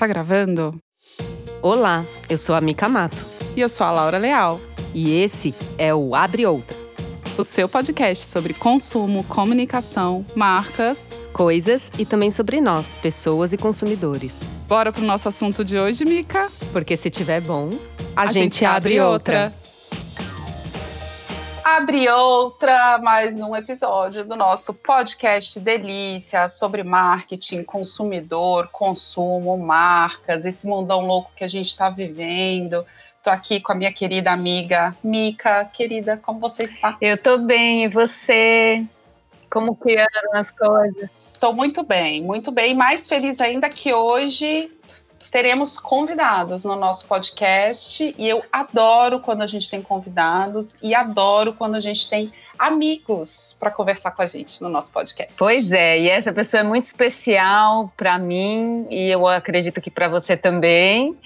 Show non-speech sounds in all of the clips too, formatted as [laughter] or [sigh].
Tá gravando? Olá, eu sou a Mica Mato. E eu sou a Laura Leal. E esse é o Abre Outra o seu podcast sobre consumo, comunicação, marcas, coisas e também sobre nós, pessoas e consumidores. Bora pro nosso assunto de hoje, Mica? Porque se tiver bom, a, a gente, gente, abre outra. outra. Abre outra, mais um episódio do nosso podcast Delícia sobre marketing, consumidor, consumo, marcas, esse mundão louco que a gente está vivendo. Estou aqui com a minha querida amiga Mica. Querida, como você está? Eu estou bem, e você? Como que andam as coisas? Estou muito bem, muito bem. Mais feliz ainda que hoje teremos convidados no nosso podcast e eu adoro quando a gente tem convidados e adoro quando a gente tem amigos para conversar com a gente no nosso podcast. Pois é, e essa pessoa é muito especial para mim e eu acredito que para você também.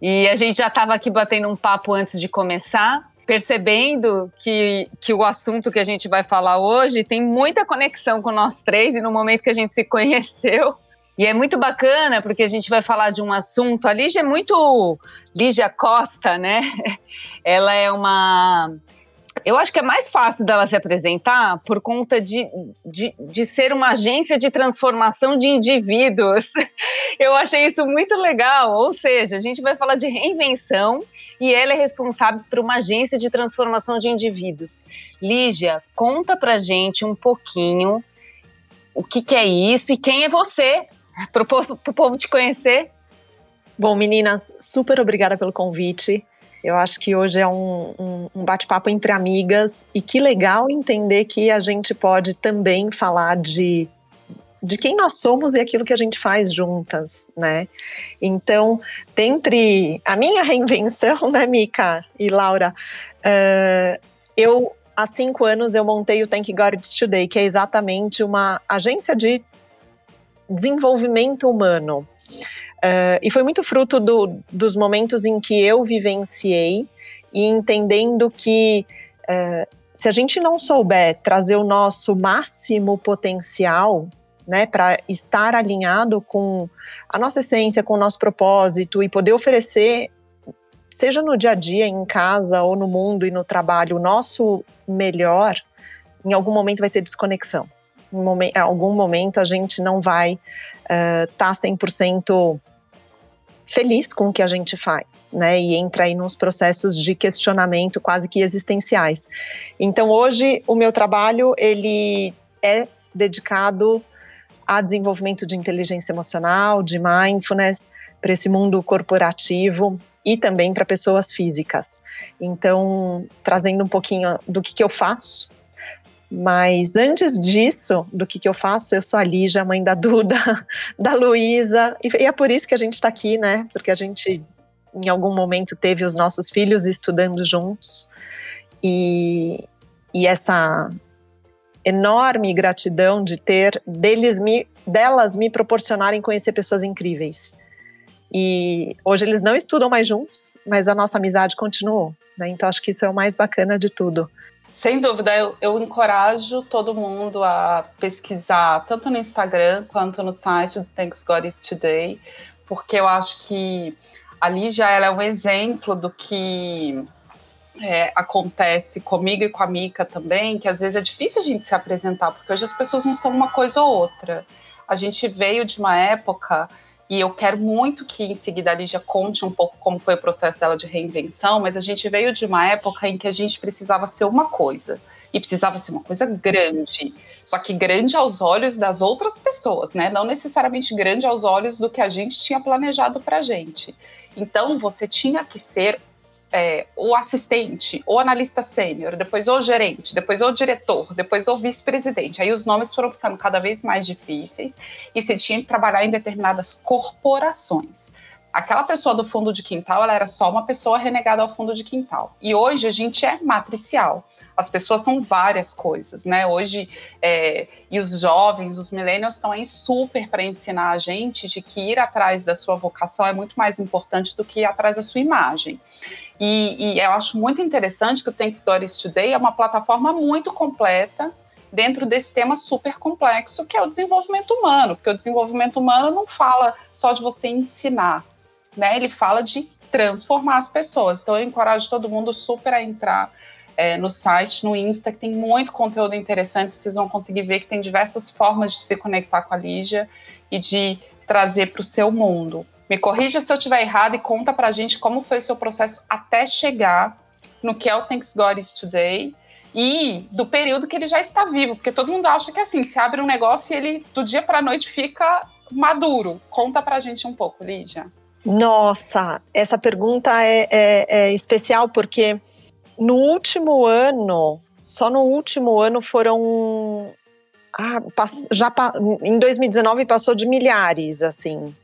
E a gente já estava aqui batendo um papo antes de começar percebendo que, que o assunto que a gente vai falar hoje tem muita conexão com nós três e no momento que a gente se conheceu, e é muito bacana porque a gente vai falar de um assunto. A Lígia é muito. Lígia Costa, né? [laughs] Ela é uma. Eu acho que é mais fácil dela se apresentar por conta de, de, de, ser uma agência de transformação de indivíduos. [laughs] Eu achei isso muito legal. Ou seja, a gente vai falar de reinvenção e ela é responsável por uma agência de transformação de indivíduos. Lígia, conta pra gente um pouquinho o que, que é isso e quem é você para o povo te conhecer. Bom, meninas, super obrigada pelo convite. Eu acho que hoje é um, um, um bate-papo entre amigas e que legal entender que a gente pode também falar de de quem nós somos e aquilo que a gente faz juntas, né? Então, dentre a minha [laughs] reinvenção, né, Mica e Laura, uh, eu há cinco anos eu montei o Thank God It's Today, que é exatamente uma agência de desenvolvimento humano. Uh, e foi muito fruto do, dos momentos em que eu vivenciei e entendendo que uh, se a gente não souber trazer o nosso máximo potencial, né, para estar alinhado com a nossa essência, com o nosso propósito e poder oferecer, seja no dia a dia, em casa ou no mundo e no trabalho, o nosso melhor, em algum momento vai ter desconexão em algum momento a gente não vai estar uh, tá 100% feliz com o que a gente faz, né? E entra aí nos processos de questionamento quase que existenciais. Então hoje o meu trabalho ele é dedicado a desenvolvimento de inteligência emocional, de mindfulness para esse mundo corporativo e também para pessoas físicas. Então, trazendo um pouquinho do que, que eu faço, mas antes disso, do que, que eu faço, eu sou a Lígia, mãe da Duda, [laughs] da Luísa, e, é por isso que a gente está aqui, né? Porque a gente, em algum momento, teve os nossos filhos estudando juntos, e, e essa enorme gratidão de ter deles me, delas me proporcionarem conhecer pessoas incríveis. E hoje eles não estudam mais juntos, mas a nossa amizade continuou. Né? Então acho que isso é o mais bacana de tudo. Sem dúvida, eu, eu, encorajo todo mundo a pesquisar, tanto no Instagram quanto no site do Thanks God is Today, porque eu acho que a Lígia ela é um exemplo do que é, acontece comigo e com a Mica também, que às vezes é difícil a gente se apresentar, porque hoje as pessoas não são uma coisa ou outra. A gente veio de uma época e eu quero muito que em seguida a Lígia conte um pouco como foi o processo dela de reinvenção, mas a gente veio de uma época em que a gente precisava ser uma coisa. E precisava ser uma coisa grande. Só que grande aos olhos das outras pessoas, né? Não necessariamente grande aos olhos do que a gente tinha planejado pra gente. Então você tinha que ser é, o assistente, o analista sênior, depois o gerente, depois o diretor, depois o vice-presidente. Aí os nomes foram ficando cada vez mais difíceis e você tinha que trabalhar em determinadas corporações. Aquela pessoa do fundo de quintal, ela era só uma pessoa renegada ao fundo de quintal. E hoje a gente é matricial. As pessoas são várias coisas, né? Hoje, é, e os jovens, os millennials estão aí super para ensinar a gente de que ir atrás da sua vocação é muito mais importante do que ir atrás da sua imagem. E, e eu acho muito interessante que o Thanks is Today é uma plataforma muito completa dentro desse tema super complexo que é o desenvolvimento humano, porque o desenvolvimento humano não fala só de você ensinar, né? Ele fala de transformar as pessoas. Então eu encorajo todo mundo super a entrar é, no site, no Insta, que tem muito conteúdo interessante. Vocês vão conseguir ver que tem diversas formas de se conectar com a Lígia e de trazer para o seu mundo. Me corrija se eu estiver errado e conta para a gente como foi o seu processo até chegar no que é o Thanks God is Today e do período que ele já está vivo, porque todo mundo acha que assim, se abre um negócio e ele do dia para a noite fica maduro. Conta para a gente um pouco, Lídia. Nossa, essa pergunta é, é, é especial porque no último ano, só no último ano foram ah, já em 2019 passou de milhares, assim.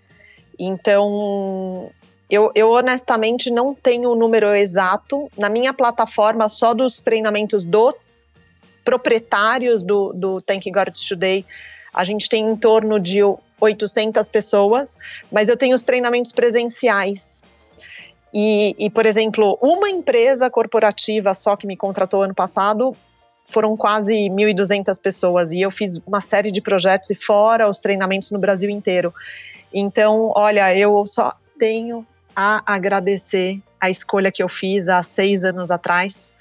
Então, eu, eu, honestamente não tenho o número exato. Na minha plataforma, só dos treinamentos do proprietários do, do Thank God Today, a gente tem em torno de 800 pessoas, mas eu tenho os treinamentos presenciais. E, e, por exemplo, uma empresa corporativa só que me contratou ano passado foram quase 1.200 pessoas e eu fiz uma série de projetos e fora os treinamentos no Brasil inteiro. Então, olha, eu só tenho a agradecer a escolha que eu fiz há seis anos atrás,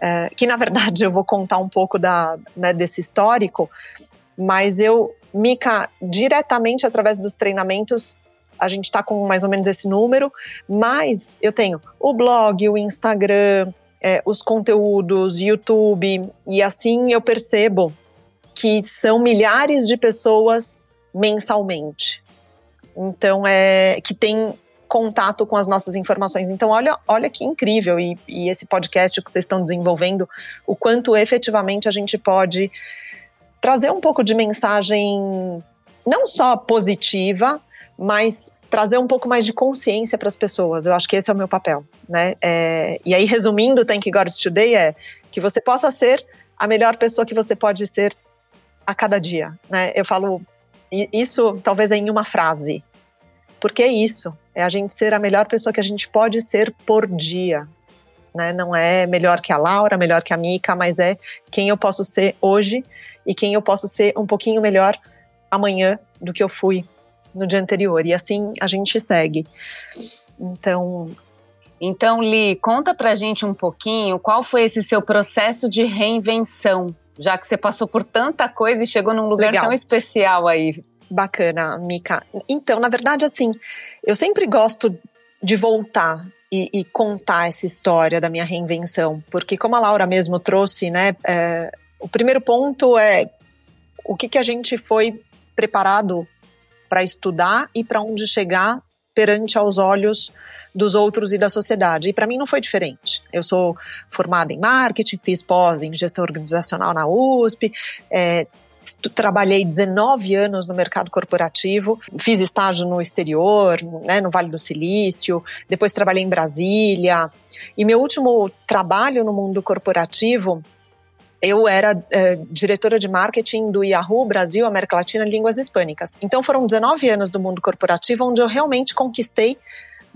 é, que na verdade [laughs] eu vou contar um pouco da, né, desse histórico, mas eu, Mica, diretamente através dos treinamentos, a gente está com mais ou menos esse número, mas eu tenho o blog, o Instagram, é, os conteúdos, YouTube, e assim eu percebo que são milhares de pessoas mensalmente. Então, é que tem contato com as nossas informações. Então, olha, olha que incrível, e, e esse podcast que vocês estão desenvolvendo, o quanto efetivamente a gente pode trazer um pouco de mensagem não só positiva, mas trazer um pouco mais de consciência para as pessoas. Eu acho que esse é o meu papel, né? É, e aí, resumindo, Thank God Today é que você possa ser a melhor pessoa que você pode ser a cada dia, né? Eu falo isso talvez em uma frase, porque é isso, é a gente ser a melhor pessoa que a gente pode ser por dia, né? Não é melhor que a Laura, melhor que a Mica, mas é quem eu posso ser hoje e quem eu posso ser um pouquinho melhor amanhã do que eu fui no dia anterior. E assim a gente segue. Então. Então, Li, conta pra gente um pouquinho qual foi esse seu processo de reinvenção, já que você passou por tanta coisa e chegou num lugar Legal. tão especial aí. Bacana, Mica. Então, na verdade, assim, eu sempre gosto de voltar e, e, contar essa história da minha reinvenção, porque como a Laura mesmo trouxe, né, é, o primeiro ponto é o que, que a gente foi preparado para estudar e para onde chegar perante aos olhos dos outros e da sociedade. E para mim não foi diferente. Eu sou formada em marketing, fiz pós em gestão organizacional na USP, é, trabalhei 19 anos no mercado corporativo, fiz estágio no exterior, né, no Vale do Silício, depois trabalhei em Brasília. E meu último trabalho no mundo corporativo eu era é, diretora de marketing do Yahoo Brasil, América Latina, Línguas Hispânicas. Então foram 19 anos do mundo corporativo onde eu realmente conquistei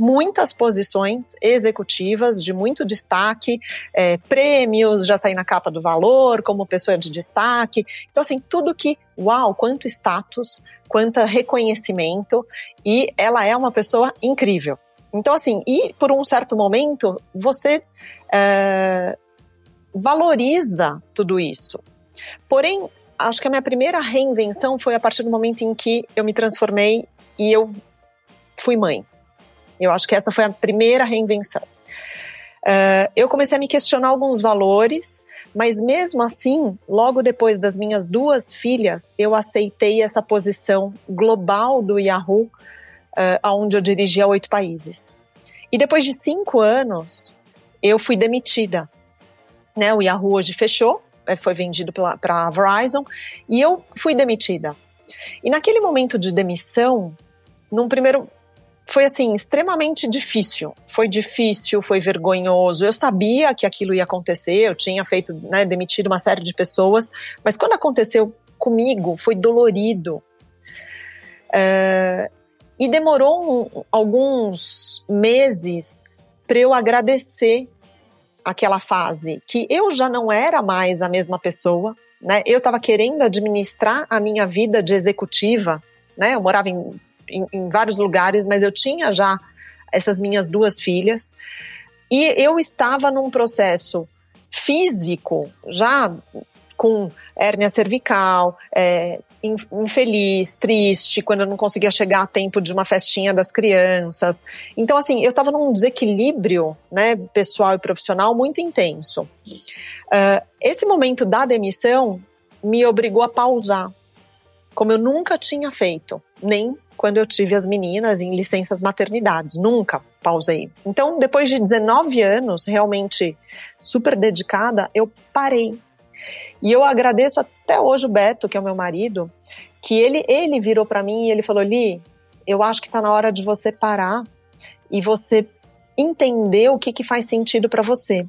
muitas posições executivas de muito destaque, é, prêmios, já saí na capa do valor como pessoa de destaque. Então, assim, tudo que, uau, quanto status, quanto reconhecimento, e ela é uma pessoa incrível. Então, assim, e por um certo momento, você é, valoriza tudo isso. Porém, acho que a minha primeira reinvenção foi a partir do momento em que eu me transformei e eu fui mãe. Eu acho que essa foi a primeira reinvenção. Uh, eu comecei a me questionar alguns valores, mas mesmo assim, logo depois das minhas duas filhas, eu aceitei essa posição global do Yahoo, uh, onde eu dirigia oito países. E depois de cinco anos, eu fui demitida né? O Yahoo hoje fechou, é, foi vendido para a Verizon e eu fui demitida. E naquele momento de demissão, num primeiro foi assim extremamente difícil. Foi difícil, foi vergonhoso. Eu sabia que aquilo ia acontecer. Eu tinha feito, né, demitido uma série de pessoas, mas quando aconteceu comigo, foi dolorido. É, e demorou um, alguns meses para eu agradecer aquela fase que eu já não era mais a mesma pessoa, né? Eu estava querendo administrar a minha vida de executiva, né? Eu morava em, em, em vários lugares, mas eu tinha já essas minhas duas filhas e eu estava num processo físico já com hérnia cervical, é, infeliz, triste, quando eu não conseguia chegar a tempo de uma festinha das crianças. Então, assim, eu estava num desequilíbrio, né, pessoal e profissional muito intenso. Uh, esse momento da demissão me obrigou a pausar, como eu nunca tinha feito, nem quando eu tive as meninas em licenças maternidades, nunca pausei. Então, depois de 19 anos, realmente super dedicada, eu parei e eu agradeço até hoje o Beto, que é o meu marido, que ele, ele virou para mim e ele falou: Li, eu acho que está na hora de você parar e você entender o que, que faz sentido para você.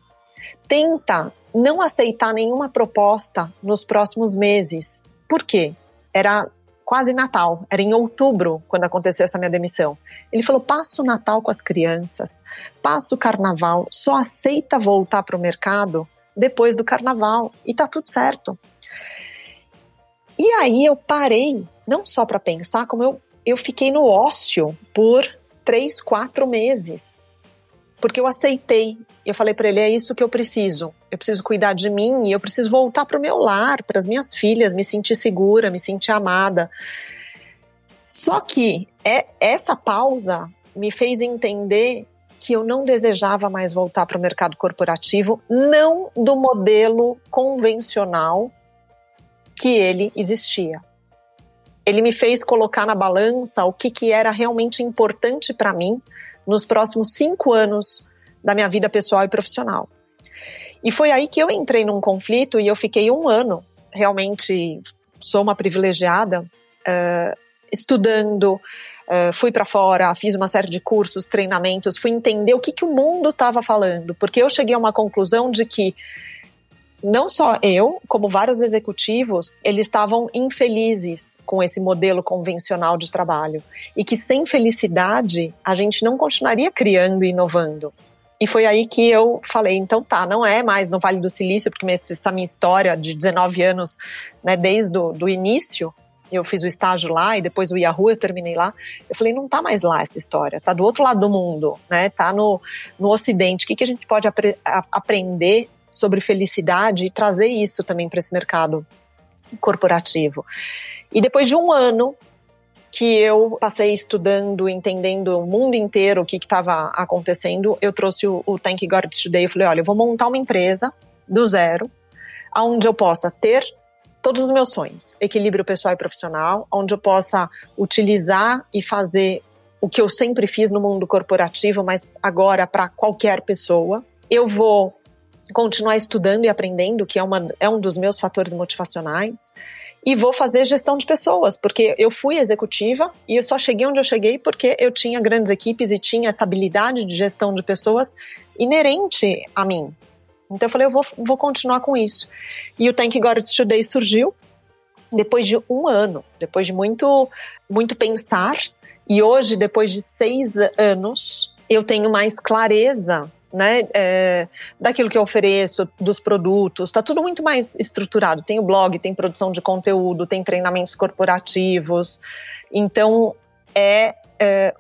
Tenta não aceitar nenhuma proposta nos próximos meses. Por quê? Era quase Natal, era em outubro quando aconteceu essa minha demissão. Ele falou: passa o Natal com as crianças, passa o carnaval, só aceita voltar para o mercado depois do carnaval e tá tudo certo. E aí eu parei, não só para pensar, como eu, eu fiquei no ócio por três, quatro meses. Porque eu aceitei. Eu falei para ele: é isso que eu preciso. Eu preciso cuidar de mim e eu preciso voltar para o meu lar, para as minhas filhas, me sentir segura, me sentir amada. Só que é, essa pausa me fez entender que eu não desejava mais voltar para o mercado corporativo, não do modelo convencional que ele existia. Ele me fez colocar na balança o que, que era realmente importante para mim nos próximos cinco anos da minha vida pessoal e profissional. E foi aí que eu entrei num conflito e eu fiquei um ano. Realmente sou uma privilegiada, uh, estudando, Uh, fui para fora, fiz uma série de cursos, treinamentos, fui entender o que, que o mundo estava falando, porque eu cheguei a uma conclusão de que não só eu, como vários executivos, eles estavam infelizes com esse modelo convencional de trabalho e que sem felicidade a gente não continuaria criando e inovando. E foi aí que eu falei, então tá, não é mais no Vale do Silício, porque essa minha história de 19 anos, né, desde o do início, eu fiz o estágio lá e depois o Yahoo eu terminei lá. Eu falei, não tá mais lá essa história, tá do outro lado do mundo, né? Tá no, no Ocidente. O que, que a gente pode apre aprender sobre felicidade e trazer isso também para esse mercado corporativo? E depois de um ano que eu passei estudando, entendendo o mundo inteiro o que estava acontecendo, eu trouxe o, o Thank God Today. Eu falei, olha, eu vou montar uma empresa do zero, aonde eu possa ter todos os meus sonhos, equilíbrio pessoal e profissional, onde eu possa utilizar e fazer o que eu sempre fiz no mundo corporativo, mas agora para qualquer pessoa. Eu vou continuar estudando e aprendendo, que é, uma, é um dos meus fatores motivacionais, e vou fazer gestão de pessoas, porque eu fui executiva e eu só cheguei onde eu cheguei porque eu tinha grandes equipes e tinha essa habilidade de gestão de pessoas inerente a mim. Então eu falei, eu vou, vou continuar com isso. E o Thank God It's Today surgiu depois de um ano, depois de muito, muito pensar. E hoje, depois de seis anos, eu tenho mais clareza né, é, daquilo que eu ofereço, dos produtos, está tudo muito mais estruturado. Tem o blog, tem produção de conteúdo, tem treinamentos corporativos. Então, é, é,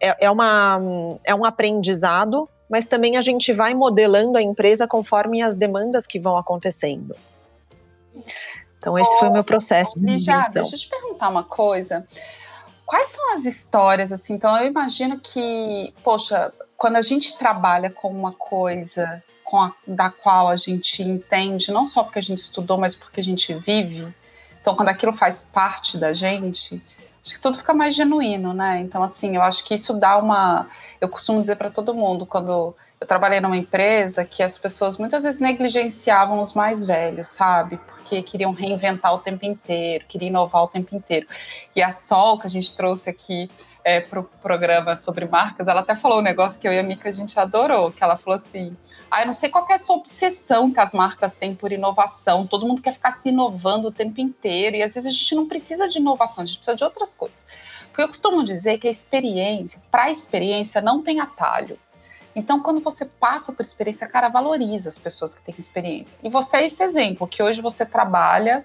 é, é uma, é um aprendizado mas também a gente vai modelando a empresa conforme as demandas que vão acontecendo. Então, esse oh, foi o meu processo de já, deixa eu te perguntar uma coisa. Quais são as histórias, assim? Então, eu imagino que, poxa, quando a gente trabalha com uma coisa com a, da qual a gente entende, não só porque a gente estudou, mas porque a gente vive, então, quando aquilo faz parte da gente, acho que tudo fica mais genuíno, né? Então, assim, eu acho que isso dá uma. Eu costumo dizer para todo mundo, quando eu trabalhei numa empresa, que as pessoas muitas vezes negligenciavam os mais velhos, sabe? Porque queriam reinventar o tempo inteiro, queriam inovar o tempo inteiro. E a Sol, que a gente trouxe aqui é, para o programa sobre marcas, ela até falou um negócio que eu e a Mica a gente adorou, que ela falou assim ah, eu não sei qual é essa obsessão que as marcas têm por inovação. Todo mundo quer ficar se inovando o tempo inteiro. E às vezes a gente não precisa de inovação, a gente precisa de outras coisas. Porque eu costumo dizer que a experiência, para a experiência, não tem atalho. Então, quando você passa por experiência, cara, valoriza as pessoas que têm experiência. E você é esse exemplo, que hoje você trabalha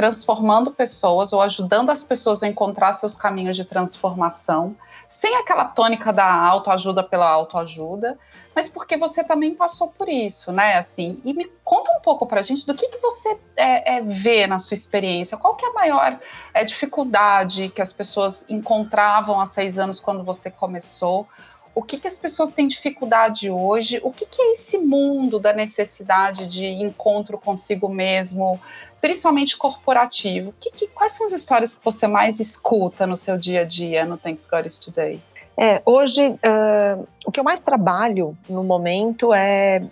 transformando pessoas ou ajudando as pessoas a encontrar seus caminhos de transformação, sem aquela tônica da autoajuda pela autoajuda, mas porque você também passou por isso, né? Assim, e me conta um pouco pra gente do que, que você é, é, vê na sua experiência, qual que é a maior é, dificuldade que as pessoas encontravam há seis anos quando você começou, o que, que as pessoas têm dificuldade hoje, o que, que é esse mundo da necessidade de encontro consigo mesmo, principalmente corporativo. Que, que, quais são as histórias que você mais escuta no seu dia a dia no Thanks God Today? É, hoje, uh, o que eu mais trabalho no momento é,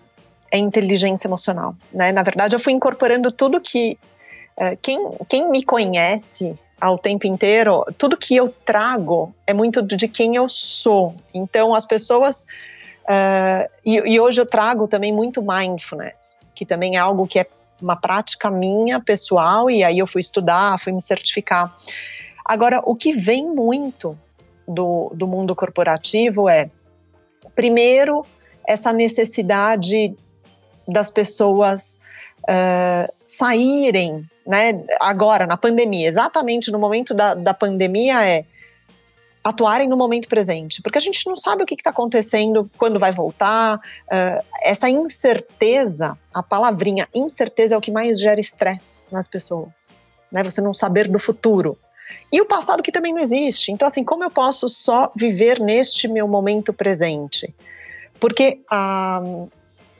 é inteligência emocional. Né? Na verdade, eu fui incorporando tudo que. Uh, quem, quem me conhece ao tempo inteiro, tudo que eu trago é muito de quem eu sou. Então, as pessoas. Uh, e, e, hoje eu trago também muito mindfulness, que também é algo que é uma prática minha, pessoal, e aí eu fui estudar, fui me certificar. Agora, o que vem muito do, do mundo corporativo é, primeiro, essa necessidade das pessoas uh, saírem né, agora, na pandemia, exatamente no momento da, da pandemia, é atuarem no momento presente, porque a gente não sabe o que está acontecendo, quando vai voltar. Uh, essa incerteza, a palavrinha incerteza é o que mais gera estresse nas pessoas, né? Você não saber do futuro. E o passado que também não existe. Então, assim, como eu posso só viver neste meu momento presente? Porque a,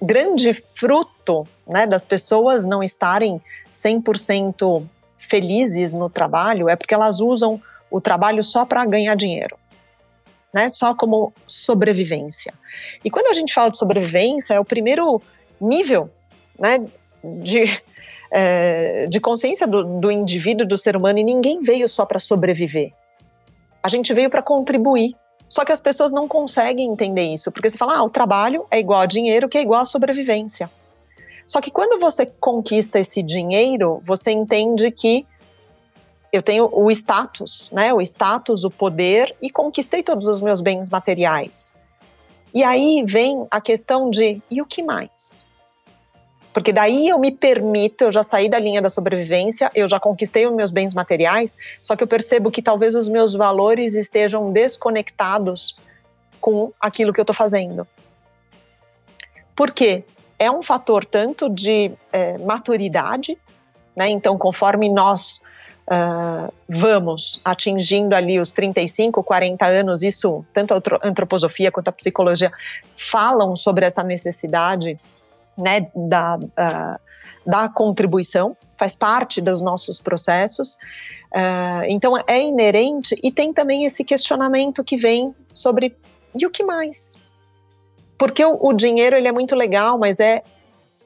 grande fruto né, das pessoas não estarem 100% felizes no trabalho é porque elas usam o trabalho só para ganhar dinheiro, né, só como sobrevivência. E quando a gente fala de sobrevivência, é o primeiro nível né, de, é, de consciência do, do indivíduo, do ser humano, e ninguém veio só para sobreviver. A gente veio para contribuir só que as pessoas não conseguem entender isso, porque você fala, ah, o trabalho é igual a dinheiro, que é igual a sobrevivência. Só que quando você conquista esse dinheiro, você entende que eu tenho o status, né? O status, o poder e conquistei todos os meus bens materiais. E aí vem a questão de e o que mais? Porque daí eu me permito, eu já saí da linha da sobrevivência, eu já conquistei os meus bens materiais, só que eu percebo que talvez os meus valores estejam desconectados com aquilo que eu estou fazendo. Por quê? É um fator tanto de é, maturidade, né? Então, conforme nós uh, vamos atingindo ali os 35, 40 anos, isso, tanto a antroposofia quanto a psicologia falam sobre essa necessidade né, da, da, da contribuição, faz parte dos nossos processos. Uh, então é inerente e tem também esse questionamento que vem sobre e o que mais? Porque o, o dinheiro ele é muito legal, mas é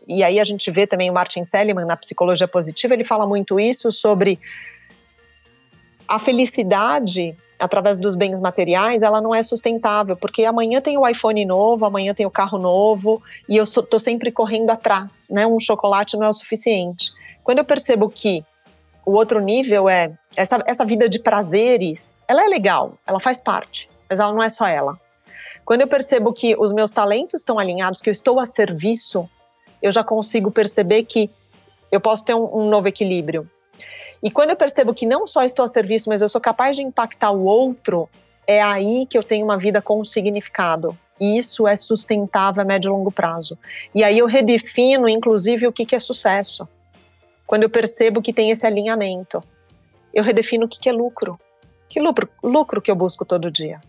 e aí a gente vê também o Martin Seligman na psicologia positiva, ele fala muito isso sobre a felicidade através dos bens materiais, ela não é sustentável, porque amanhã tem o iPhone novo, amanhã tem o carro novo, e eu estou sempre correndo atrás, né? Um chocolate não é o suficiente. Quando eu percebo que o outro nível é essa, essa vida de prazeres, ela é legal, ela faz parte, mas ela não é só ela. Quando eu percebo que os meus talentos estão alinhados, que eu estou a serviço, eu já consigo perceber que eu posso ter um, um novo equilíbrio. E quando eu percebo que não só estou a serviço, mas eu sou capaz de impactar o outro, é aí que eu tenho uma vida com significado. E isso é sustentável a médio e longo prazo. E aí eu redefino, inclusive, o que, é sucesso. Quando eu percebo que tem esse alinhamento, eu redefino o que, que é lucro. Que lucro? Lucro que eu busco todo dia.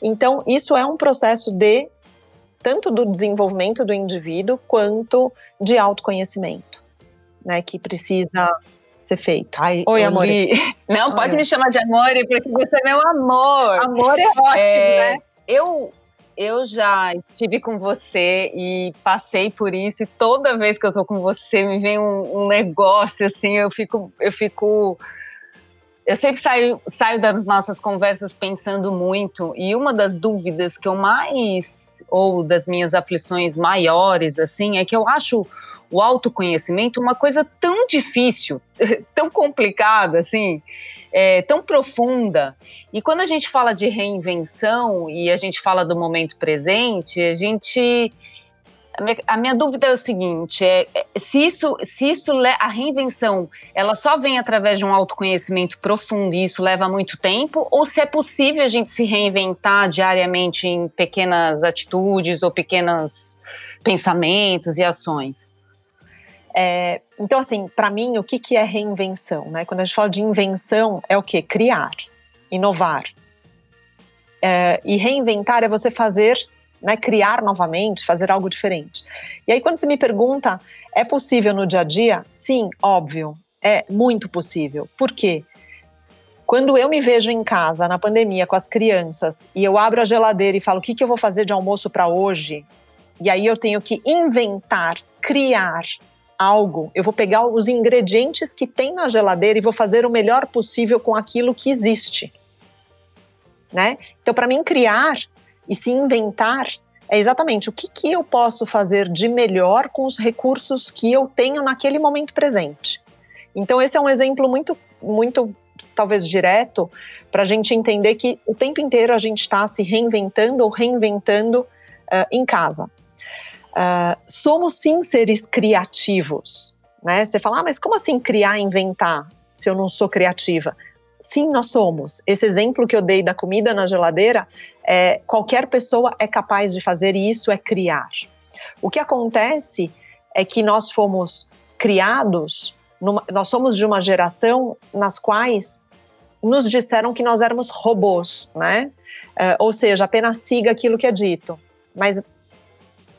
Então, isso é um processo de tanto do desenvolvimento do indivíduo quanto de autoconhecimento, né, que precisa ser feito. Ai, Oi, amor. [laughs] Não, pode Oi. me chamar de amor, porque você é meu amor. Amor é [laughs] ótimo, é, né? Eu eu já estive com você e passei por isso, e toda vez que eu tô com você me vem um, um negócio assim, eu fico, eu fico. Eu sempre saio, saio das nossas conversas pensando muito, e uma das dúvidas que eu mais, ou das minhas aflições maiores, assim, é que eu acho o autoconhecimento uma coisa tão difícil, [laughs] tão complicada, assim, é, tão profunda. E quando a gente fala de reinvenção e a gente fala do momento presente, a gente a minha, a minha, dúvida é o seguinte: é, é, se isso, se isso a reinvenção, ela só vem através de um autoconhecimento profundo e isso leva muito tempo, ou se é possível a gente se reinventar diariamente em pequenas atitudes ou pequenos pensamentos e ações? É, então, assim, para mim, o que, que é reinvenção? Né? Quando a gente fala de invenção, é o que? Criar, inovar. É, e reinventar é você fazer né, criar novamente, fazer algo diferente. E aí, quando você me pergunta, é possível no dia a dia? Sim, óbvio, é muito possível. Por quê? Quando eu me vejo em casa, na pandemia, com as crianças, e eu abro a geladeira e falo o que, que eu vou fazer de almoço para hoje, e aí eu tenho que inventar, criar algo, eu vou pegar os ingredientes que tem na geladeira e vou fazer o melhor possível com aquilo que existe. Né? Então, para mim, criar e se inventar é exatamente o que, que eu posso fazer de melhor com os recursos que eu tenho naquele momento presente. Então, esse é um exemplo muito, muito talvez direto, para a gente entender que o tempo inteiro a gente está se reinventando ou reinventando uh, em casa. Uh, somos sim seres criativos, né? Você fala, ah, mas como assim criar, inventar, se eu não sou criativa? Sim, nós somos. Esse exemplo que eu dei da comida na geladeira, é, qualquer pessoa é capaz de fazer e isso é criar. O que acontece é que nós fomos criados, numa, nós somos de uma geração nas quais nos disseram que nós éramos robôs, né? É, ou seja, apenas siga aquilo que é dito. Mas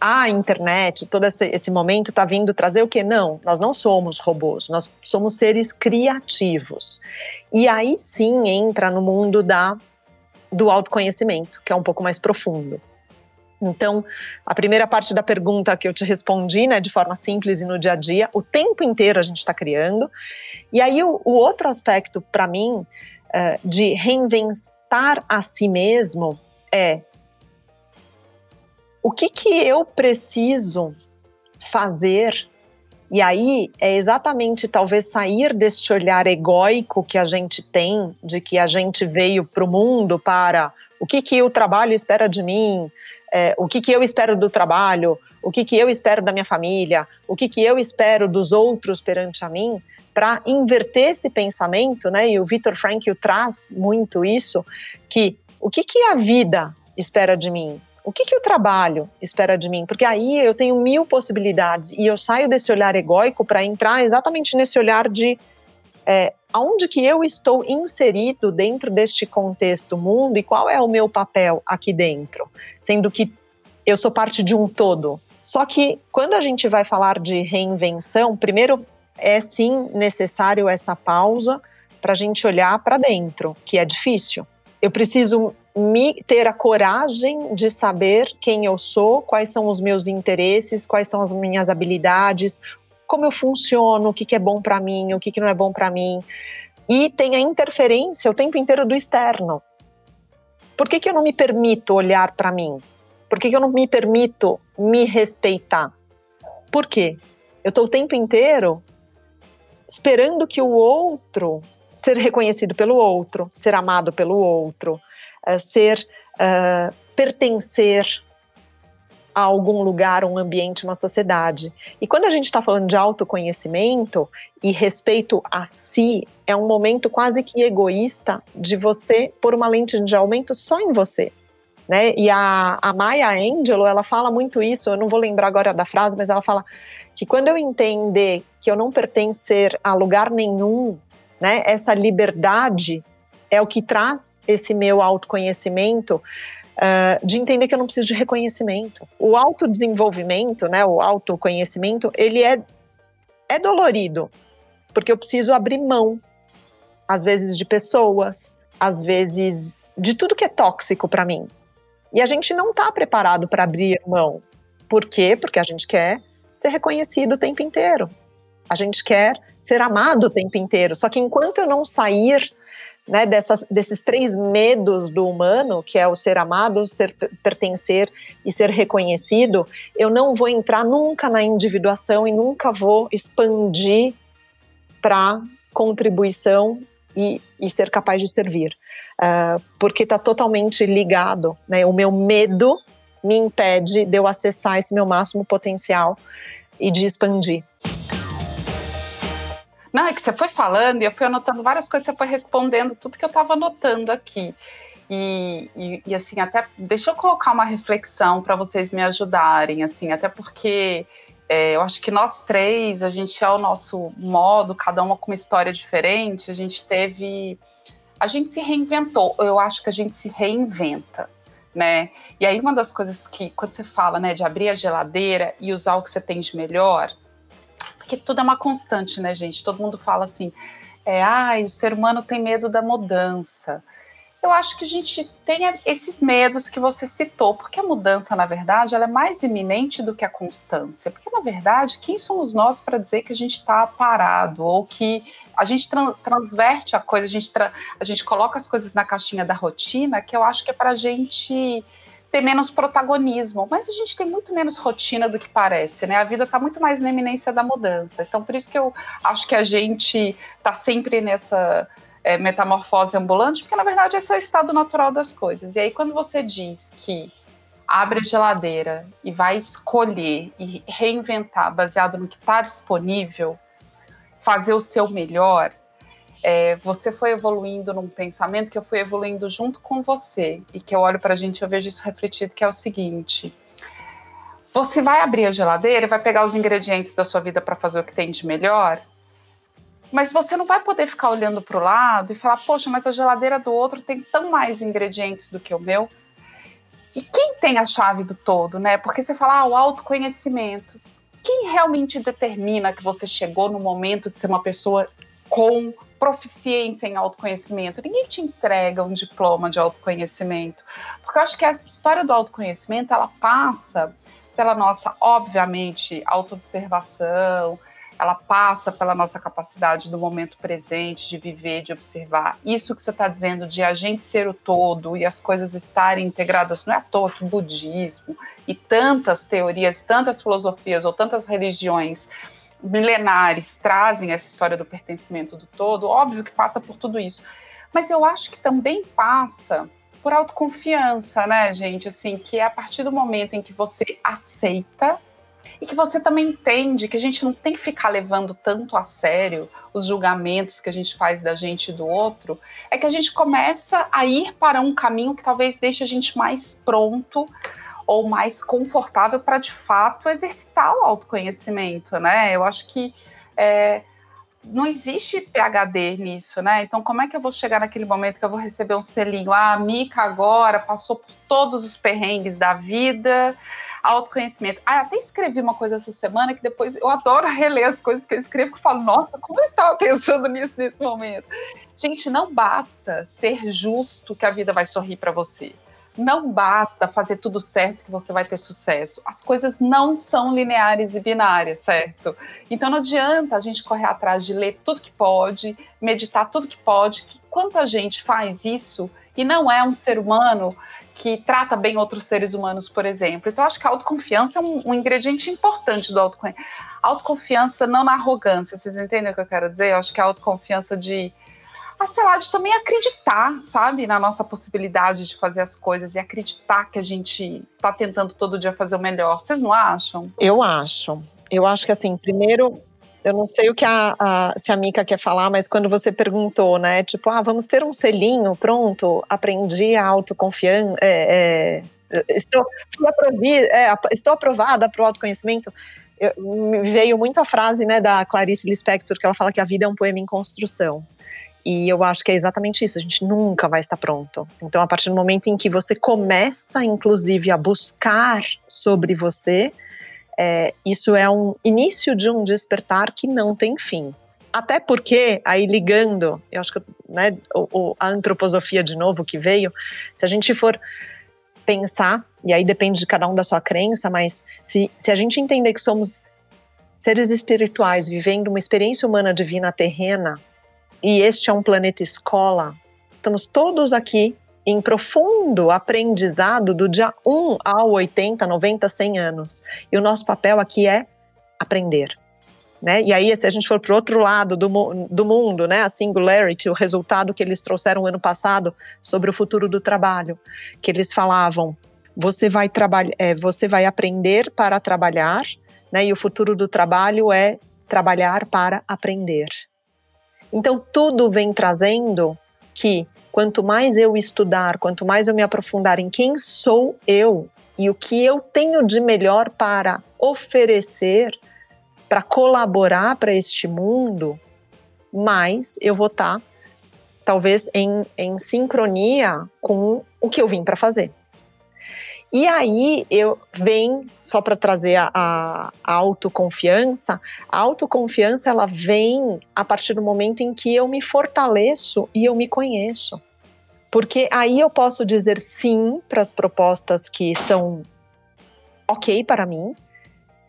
a internet, todo esse, esse momento está vindo trazer o que? Não, nós não somos robôs, nós somos seres criativos. E aí sim entra no mundo da, do autoconhecimento, que é um pouco mais profundo. Então, a primeira parte da pergunta que eu te respondi, né, de forma simples e no dia a dia, o tempo inteiro a gente está criando. E aí, o, o outro aspecto, para mim, uh, de reinventar a si mesmo é o que, que eu preciso fazer? E aí é exatamente talvez sair deste olhar egóico que a gente tem, de que a gente veio para o mundo para o que, que o trabalho espera de mim, é, o que, que eu espero do trabalho, o que, que eu espero da minha família, o que, que eu espero dos outros perante a mim, para inverter esse pensamento, né? E o Victor Frankl traz muito isso, que o que, que a vida espera de mim? O que, que o trabalho espera de mim? Porque aí eu tenho mil possibilidades e eu saio desse olhar egóico para entrar exatamente nesse olhar de é, aonde que eu estou inserido dentro deste contexto mundo e qual é o meu papel aqui dentro, sendo que eu sou parte de um todo. Só que quando a gente vai falar de reinvenção, primeiro é sim necessário essa pausa para a gente olhar para dentro, que é difícil. Eu preciso me ter a coragem de saber quem eu sou, quais são os meus interesses, quais são as minhas habilidades, como eu funciono, o que, que é bom para mim, o que, que não é bom para mim. E tem a interferência o tempo inteiro do externo. Por que, que eu não me permito olhar para mim? Por que, que eu não me permito me respeitar? Por quê? Eu estou o tempo inteiro esperando que o outro ser reconhecido pelo outro, ser amado pelo outro, ser, pertencer a algum lugar, um ambiente, uma sociedade. E quando a gente está falando de autoconhecimento e respeito a si, é um momento quase que egoísta de você pôr uma lente de aumento só em você. Né? E a, a Maya Angelou, ela fala muito isso, eu não vou lembrar agora da frase, mas ela fala que quando eu entender que eu não pertencer a lugar nenhum, né, essa liberdade é o que traz esse meu autoconhecimento uh, de entender que eu não preciso de reconhecimento. O autodesenvolvimento, né, o autoconhecimento, ele é, é dolorido, porque eu preciso abrir mão, às vezes, de pessoas, às vezes, de tudo que é tóxico para mim. E a gente não está preparado para abrir mão. Por quê? Porque a gente quer ser reconhecido o tempo inteiro. A gente quer ser amado o tempo inteiro. Só que enquanto eu não sair né, dessas, desses três medos do humano, que é o ser amado, ser pertencer e ser reconhecido, eu não vou entrar nunca na individuação e nunca vou expandir para contribuição e, e, ser capaz de servir, uh, porque está totalmente ligado. Né, o meu medo me impede de eu acessar esse meu máximo potencial e de expandir. Não, é que você foi falando e eu fui anotando várias coisas, você foi respondendo tudo que eu estava anotando aqui. E, e, e, assim, até deixa eu colocar uma reflexão para vocês me ajudarem, assim, até porque é, eu acho que nós três, a gente é o nosso modo, cada uma com uma história diferente, a gente teve. A gente se reinventou, eu acho que a gente se reinventa. Né? E aí, uma das coisas que, quando você fala né, de abrir a geladeira e usar o que você tem de melhor, porque tudo é uma constante, né, gente? Todo mundo fala assim, é, ah, o ser humano tem medo da mudança. Eu acho que a gente tem esses medos que você citou, porque a mudança, na verdade, ela é mais iminente do que a constância. Porque, na verdade, quem somos nós para dizer que a gente está parado ou que a gente tra transverte a coisa, a gente, a gente coloca as coisas na caixinha da rotina, que eu acho que é para a gente ter menos protagonismo, mas a gente tem muito menos rotina do que parece, né? A vida está muito mais na eminência da mudança. Então, por isso que eu acho que a gente está sempre nessa é, metamorfose ambulante, porque na verdade esse é o estado natural das coisas. E aí, quando você diz que abre a geladeira e vai escolher e reinventar baseado no que está disponível, fazer o seu melhor, é, você foi evoluindo num pensamento que eu fui evoluindo junto com você e que eu olho para a gente e eu vejo isso refletido que é o seguinte: você vai abrir a geladeira, vai pegar os ingredientes da sua vida para fazer o que tem de melhor, mas você não vai poder ficar olhando para o lado e falar, poxa, mas a geladeira do outro tem tão mais ingredientes do que o meu. E quem tem a chave do todo, né? Porque você fala, ah, o autoconhecimento. Quem realmente determina que você chegou no momento de ser uma pessoa com proficiência em autoconhecimento. Ninguém te entrega um diploma de autoconhecimento. Porque eu acho que essa história do autoconhecimento, ela passa pela nossa, obviamente, autoobservação, ela passa pela nossa capacidade do momento presente, de viver, de observar. Isso que você está dizendo de a gente ser o todo e as coisas estarem integradas, não é à toa que o budismo e tantas teorias, tantas filosofias ou tantas religiões milenares trazem essa história do pertencimento do todo, óbvio que passa por tudo isso. Mas eu acho que também passa por autoconfiança, né, gente? Assim, que é a partir do momento em que você aceita e que você também entende que a gente não tem que ficar levando tanto a sério os julgamentos que a gente faz da gente e do outro, é que a gente começa a ir para um caminho que talvez deixe a gente mais pronto ou mais confortável para de fato exercitar o autoconhecimento, né? Eu acho que é, não existe PhD nisso, né? Então, como é que eu vou chegar naquele momento que eu vou receber um selinho? Ah, a Mica agora passou por todos os perrengues da vida, autoconhecimento. Ah, até escrevi uma coisa essa semana que depois eu adoro reler as coisas que eu escrevo, que eu falo, nossa, como eu estava pensando nisso nesse momento. Gente, não basta ser justo que a vida vai sorrir para você não basta fazer tudo certo que você vai ter sucesso. As coisas não são lineares e binárias, certo? Então não adianta a gente correr atrás de ler tudo que pode, meditar tudo que pode, que quanta gente faz isso e não é um ser humano que trata bem outros seres humanos, por exemplo. Então, acho que a autoconfiança é um, um ingrediente importante do autoconhecimento. Autoconfiança não na arrogância, vocês entendem o que eu quero dizer? Eu acho que a autoconfiança de a de também acreditar, sabe, na nossa possibilidade de fazer as coisas e acreditar que a gente tá tentando todo dia fazer o melhor. Vocês não acham? Eu acho. Eu acho que assim, primeiro, eu não sei o que a, a, se a Mica quer falar, mas quando você perguntou, né, tipo, ah, vamos ter um selinho, pronto, aprendi a autoconfiança, é, é, estou, é, estou aprovada para o autoconhecimento, eu, me veio muito a frase, né, da Clarice Lispector, que ela fala que a vida é um poema em construção. E eu acho que é exatamente isso, a gente nunca vai estar pronto. Então, a partir do momento em que você começa, inclusive, a buscar sobre você, é, isso é um início de um despertar que não tem fim. Até porque, aí ligando, eu acho que né, o, a antroposofia de novo que veio, se a gente for pensar, e aí depende de cada um da sua crença, mas se, se a gente entender que somos seres espirituais vivendo uma experiência humana divina terrena, e este é um planeta escola, estamos todos aqui em profundo aprendizado do dia 1 ao 80, 90, 100 anos. E o nosso papel aqui é aprender. Né? E aí, se a gente for para o outro lado do, do mundo, né, a singularity, o resultado que eles trouxeram ano passado sobre o futuro do trabalho, que eles falavam, você vai é, você vai aprender para trabalhar, né, e o futuro do trabalho é trabalhar para aprender. Então, tudo vem trazendo que quanto mais eu estudar, quanto mais eu me aprofundar em quem sou eu e o que eu tenho de melhor para oferecer, para colaborar para este mundo, mais eu vou estar, tá, talvez, em, em sincronia com o que eu vim para fazer. E aí eu venho, só para trazer a, a, autoconfiança, a autoconfiança ela vem a partir do momento em que eu me fortaleço e eu me conheço. Porque aí eu posso dizer sim para as propostas que são ok para mim,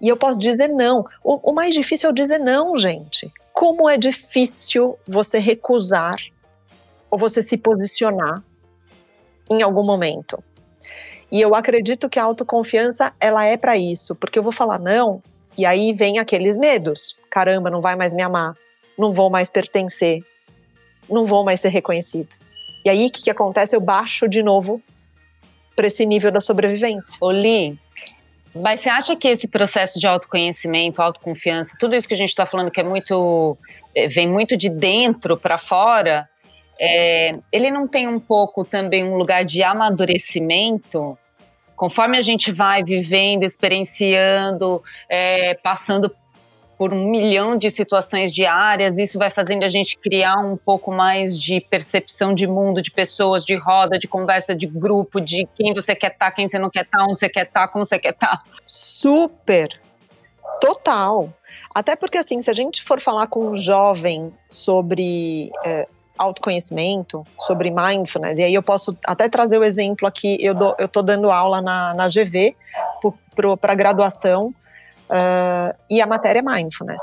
e eu posso dizer não. O, o mais difícil é eu dizer não, gente. Como é difícil você recusar ou você se posicionar em algum momento. E eu acredito que a autoconfiança ela é para isso, porque eu vou falar não, e aí vem aqueles medos. Caramba, não vai mais me amar, não vou mais pertencer, não vou mais ser reconhecido. E aí o que, que acontece? Eu baixo de novo para esse nível da sobrevivência. Oli, mas você acha que esse processo de autoconhecimento, autoconfiança, tudo isso que a gente está falando que é muito é, vem muito de dentro para fora, é, ele não tem um pouco também um lugar de amadurecimento Conforme a gente vai vivendo, experienciando, é, passando por um milhão de situações diárias, isso vai fazendo a gente criar um pouco mais de percepção de mundo, de pessoas, de roda, de conversa, de grupo, de quem você quer estar, tá, quem você não quer estar, tá, onde você quer estar, tá, como você quer estar. Super! Total! Até porque, assim, se a gente for falar com um jovem sobre é, autoconhecimento, sobre mindfulness. E aí eu posso até trazer o exemplo aqui, eu estou dando aula na, na GV para graduação uh, e a matéria é mindfulness.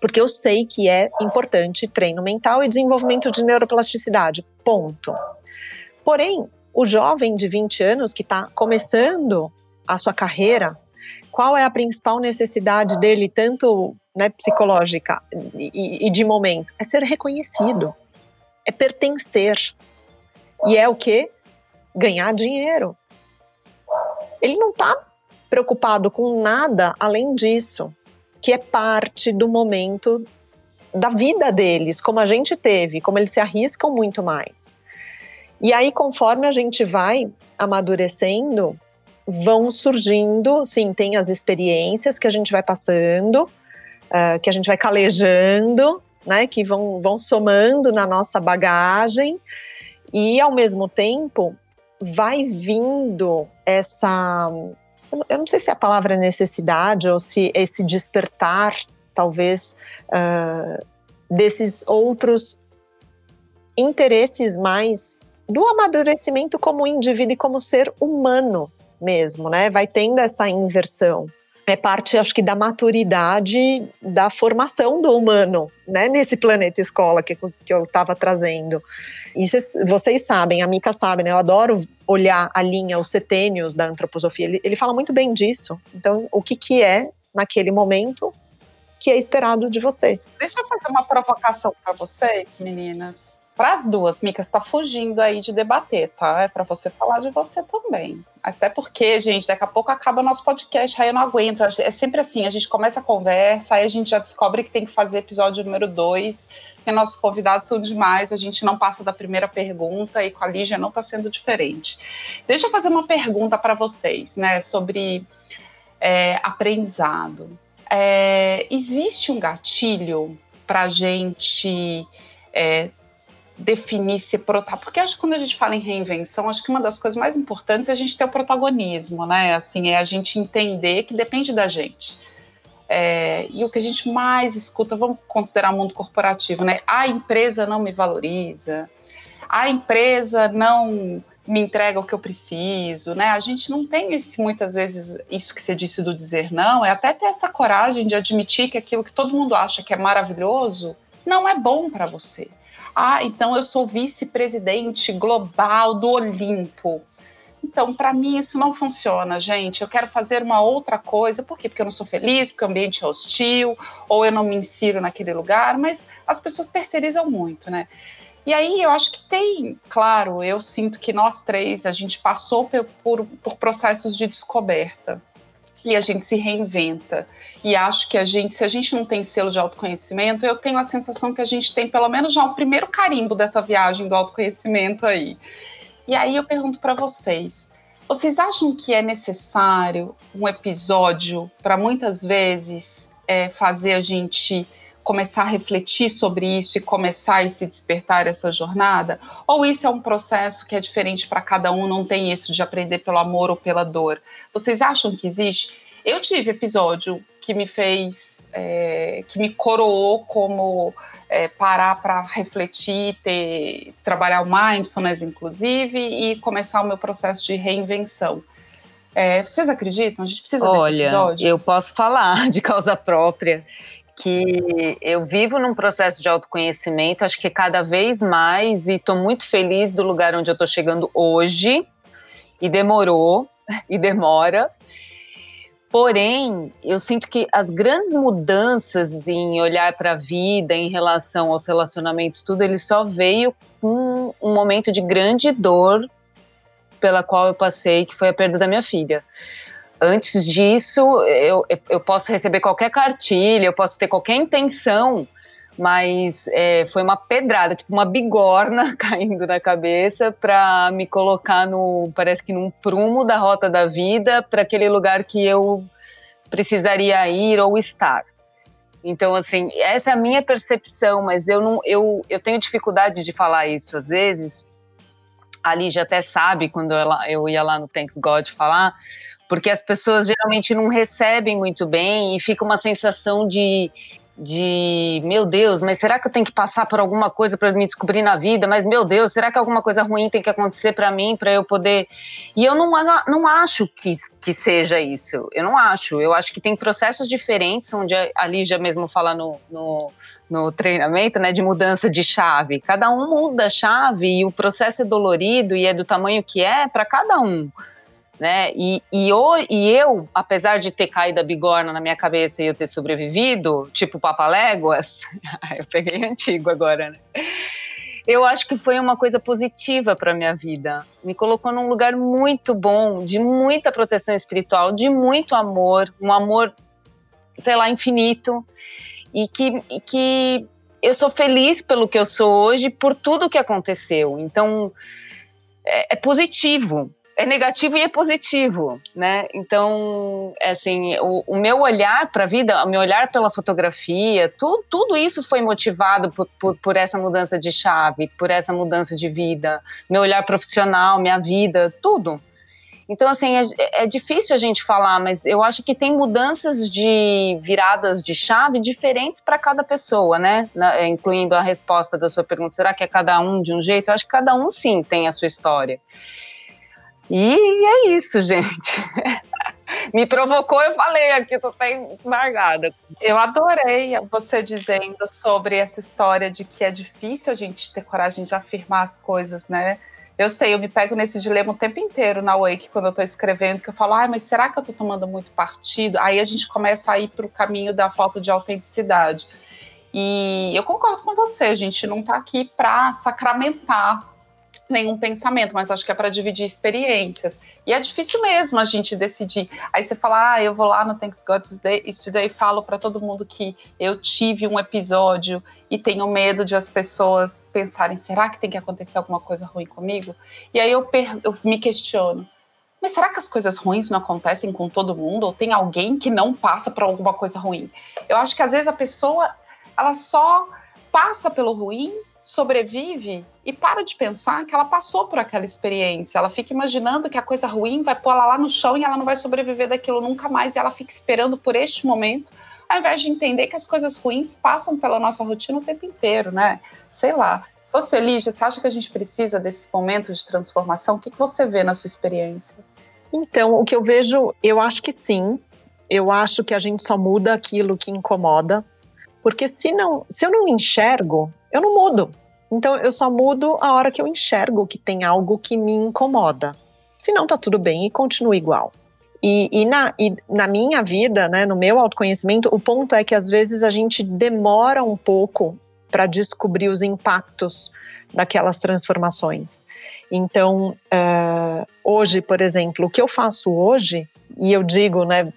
Porque eu sei que é importante treino mental e desenvolvimento de neuroplasticidade, ponto. Porém, o jovem de 20 anos que está começando a sua carreira, qual é a principal necessidade dele, tanto né, psicológica e, e de momento, é ser reconhecido, é pertencer. E é o que? Ganhar dinheiro. Ele não está preocupado com nada além disso, que é parte do momento da vida deles, como a gente teve, como eles se arriscam muito mais. E aí, conforme a gente vai amadurecendo, vão surgindo, sim, tem as experiências que a gente vai passando, uh, que a gente vai calejando, né, que vão, vão somando na nossa bagagem, e ao mesmo tempo vai vindo essa. Eu não sei se é a palavra necessidade ou se esse despertar, talvez, uh, desses outros interesses mais do amadurecimento como indivíduo e como ser humano mesmo, né? Vai tendo essa inversão. É parte, acho que, da maturidade da formação do humano, né? Nesse planeta escola que, que eu estava trazendo. E cês, vocês sabem, a Mika sabe, né? Eu adoro olhar a linha, os setênios da antroposofia. Ele, ele fala muito bem disso. Então, o que, que é, naquele momento, que é esperado de você. Deixa eu fazer uma provocação para vocês, meninas para as duas, Mica, está fugindo aí de debater, tá? É para você falar de você também. Até porque, gente, daqui a pouco acaba nosso podcast, aí eu não aguento. É sempre assim, a gente começa a conversa, aí a gente já descobre que tem que fazer episódio número dois, porque nossos convidados são demais, a gente não passa da primeira pergunta e com a Lígia não está sendo diferente. Deixa eu fazer uma pergunta para vocês, né, sobre é, aprendizado. É, existe um gatilho para a gente é, definir se protagonista. Porque acho que quando a gente fala em reinvenção, acho que uma das coisas mais importantes é a gente ter o protagonismo, né? Assim, é a gente entender que depende da gente. É, e o que a gente mais escuta, vamos considerar mundo corporativo, né? A empresa não me valoriza, a empresa não me entrega o que eu preciso, né? A gente não tem esse muitas vezes isso que você disse do dizer não, é até ter essa coragem de admitir que aquilo que todo mundo acha que é maravilhoso não é bom para você. Ah, então eu sou vice-presidente global do Olimpo. Então, para mim, isso não funciona, gente. Eu quero fazer uma outra coisa. Por quê? Porque eu não sou feliz, porque o ambiente é hostil, ou eu não me insiro naquele lugar, mas as pessoas terceirizam muito, né? E aí eu acho que tem, claro, eu sinto que nós três, a gente passou por, por, por processos de descoberta e a gente se reinventa. E acho que a gente, se a gente não tem selo de autoconhecimento, eu tenho a sensação que a gente tem pelo menos já o primeiro carimbo dessa viagem do autoconhecimento aí. E aí eu pergunto para vocês: vocês acham que é necessário um episódio para muitas vezes é, fazer a gente começar a refletir sobre isso e começar a se despertar essa jornada? Ou isso é um processo que é diferente para cada um, não tem isso de aprender pelo amor ou pela dor? Vocês acham que existe? Eu tive episódio que me fez, é, que me coroou como é, parar para refletir, ter, trabalhar o mindfulness, inclusive, e começar o meu processo de reinvenção. É, vocês acreditam? A gente precisa Olha, desse episódio? Eu posso falar [laughs] de causa própria que eu vivo num processo de autoconhecimento, acho que cada vez mais, e estou muito feliz do lugar onde eu estou chegando hoje, e demorou, [laughs] e demora, Porém, eu sinto que as grandes mudanças em olhar para a vida, em relação aos relacionamentos, tudo, ele só veio com um momento de grande dor pela qual eu passei, que foi a perda da minha filha. Antes disso, eu, eu posso receber qualquer cartilha, eu posso ter qualquer intenção mas é, foi uma pedrada, tipo uma bigorna [laughs] caindo na cabeça para me colocar no, parece que num prumo da rota da vida, para aquele lugar que eu precisaria ir ou estar. Então, assim, essa é a minha percepção, mas eu não, eu, eu tenho dificuldade de falar isso às vezes. A Lígia até sabe quando ela, eu ia lá no Thanks God falar, porque as pessoas geralmente não recebem muito bem e fica uma sensação de de meu Deus, mas será que eu tenho que passar por alguma coisa para me descobrir na vida? Mas meu Deus, será que alguma coisa ruim tem que acontecer para mim para eu poder? E eu não, não acho que, que seja isso. Eu não acho. Eu acho que tem processos diferentes, onde a Lígia mesmo fala no, no, no treinamento, né, de mudança de chave. Cada um muda a chave e o processo é dolorido e é do tamanho que é para cada um né? E, e, eu, e eu, apesar de ter caído a bigorna na minha cabeça e eu ter sobrevivido, tipo Papaléguas, [laughs] eu peguei antigo agora, né? Eu acho que foi uma coisa positiva para minha vida. Me colocou num lugar muito bom, de muita proteção espiritual, de muito amor, um amor, sei lá, infinito, e que, e que eu sou feliz pelo que eu sou hoje, por tudo que aconteceu. Então, é, é positivo é negativo e é positivo, né? Então, é assim, o, o meu olhar para a vida, o meu olhar pela fotografia, tu, tudo isso foi motivado por, por, por, essa mudança de chave, por essa mudança de vida, meu olhar profissional, minha vida, tudo. Então, assim, é, é difícil a gente falar, mas eu acho que tem mudanças de viradas de chave diferentes para cada pessoa, né? Na, incluindo a resposta da sua pergunta, será que é cada um de um jeito? Eu acho que cada um, sim, tem a sua história. E é isso, gente. [laughs] Me provocou, eu falei aqui, tu tá embargada. Eu adorei você dizendo sobre essa história de que é difícil a gente ter coragem de afirmar as coisas, né? Eu sei, eu me pego nesse dilema o tempo inteiro na Wake quando eu tô escrevendo, que eu falo, ah, mas será que eu tô tomando muito partido? Aí a gente começa a ir pro caminho da falta de autenticidade. E eu concordo com você, a gente não tá aqui para sacramentar nenhum pensamento, mas acho que é para dividir experiências. E é difícil mesmo a gente decidir. Aí você fala, ah, eu vou lá no Thanks God Today, e falo para todo mundo que eu tive um episódio e tenho medo de as pessoas pensarem, será que tem que acontecer alguma coisa ruim comigo? E aí eu, eu me questiono, mas será que as coisas ruins não acontecem com todo mundo? Ou tem alguém que não passa por alguma coisa ruim? Eu acho que às vezes a pessoa, ela só passa pelo ruim sobrevive e para de pensar que ela passou por aquela experiência. Ela fica imaginando que a coisa ruim vai pôr ela lá no chão e ela não vai sobreviver daquilo nunca mais. E ela fica esperando por este momento, ao invés de entender que as coisas ruins passam pela nossa rotina o tempo inteiro, né? Sei lá. Você, Lígia, você acha que a gente precisa desse momento de transformação? O que você vê na sua experiência? Então, o que eu vejo, eu acho que sim. Eu acho que a gente só muda aquilo que incomoda. Porque se, não, se eu não enxergo, eu não mudo. Então eu só mudo a hora que eu enxergo que tem algo que me incomoda. Se não, tá tudo bem e continua igual. E, e, na, e na minha vida, né, no meu autoconhecimento, o ponto é que às vezes a gente demora um pouco para descobrir os impactos daquelas transformações. Então, uh, hoje, por exemplo, o que eu faço hoje, e eu digo, né,